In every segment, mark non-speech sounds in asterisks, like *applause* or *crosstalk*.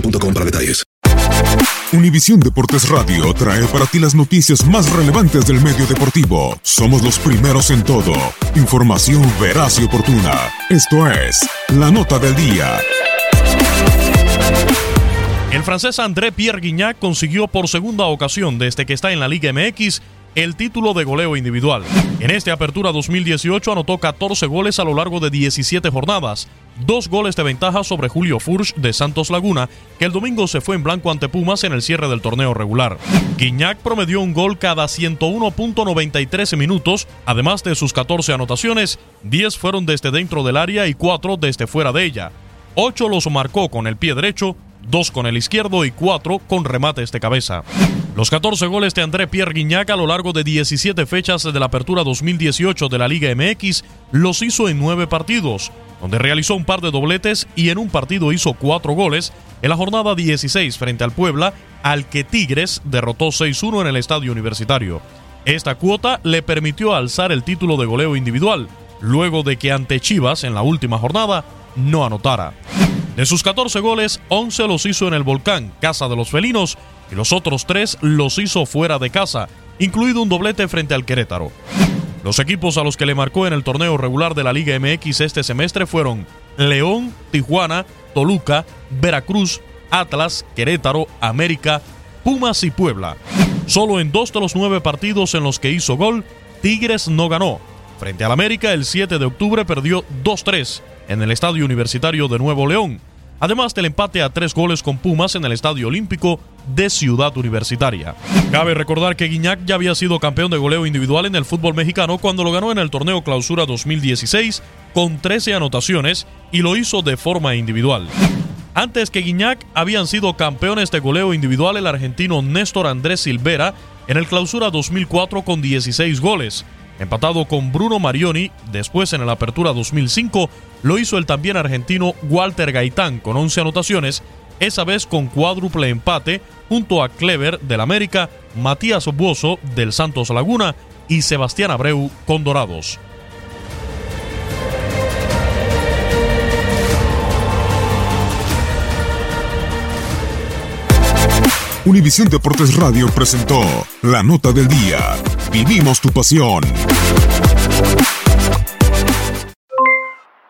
boostmobile.com. Univisión Deportes Radio trae para ti las noticias más relevantes del medio deportivo. Somos los primeros en todo. Información veraz y oportuna. Esto es La Nota del Día. El francés André Pierre Guignac consiguió por segunda ocasión desde que está en la Liga MX el título de goleo individual. En esta apertura 2018 anotó 14 goles a lo largo de 17 jornadas, dos goles de ventaja sobre Julio Furch de Santos Laguna, que el domingo se fue en blanco ante Pumas en el cierre del torneo regular. Guignac promedió un gol cada 101.93 minutos, además de sus 14 anotaciones, 10 fueron desde dentro del área y 4 desde fuera de ella. 8 los marcó con el pie derecho, dos con el izquierdo y cuatro con remates de cabeza. Los 14 goles de André Pierre Guignac a lo largo de 17 fechas de la apertura 2018 de la Liga MX los hizo en 9 partidos, donde realizó un par de dobletes y en un partido hizo 4 goles en la jornada 16 frente al Puebla, al que Tigres derrotó 6-1 en el estadio universitario. Esta cuota le permitió alzar el título de goleo individual, luego de que ante Chivas en la última jornada no anotara. De sus 14 goles, 11 los hizo en el Volcán, casa de los felinos, y los otros 3 los hizo fuera de casa, incluido un doblete frente al Querétaro. Los equipos a los que le marcó en el torneo regular de la Liga MX este semestre fueron León, Tijuana, Toluca, Veracruz, Atlas, Querétaro, América, Pumas y Puebla. Solo en dos de los nueve partidos en los que hizo gol, Tigres no ganó. Frente al América, el 7 de octubre perdió 2-3 en el Estadio Universitario de Nuevo León, además del empate a tres goles con Pumas en el Estadio Olímpico de Ciudad Universitaria. Cabe recordar que Guiñac ya había sido campeón de goleo individual en el fútbol mexicano cuando lo ganó en el torneo Clausura 2016 con 13 anotaciones y lo hizo de forma individual. Antes que Guiñac habían sido campeones de goleo individual el argentino Néstor Andrés Silvera en el Clausura 2004 con 16 goles. Empatado con Bruno Marioni, después en el Apertura 2005 lo hizo el también argentino Walter Gaitán con 11 anotaciones, esa vez con cuádruple empate junto a Clever del América, Matías Buoso del Santos Laguna y Sebastián Abreu con Dorados. Univisión Deportes Radio presentó La Nota del Día. Vivimos tu pasión.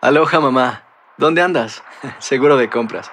Aloha mamá, ¿dónde andas? *laughs* Seguro de compras.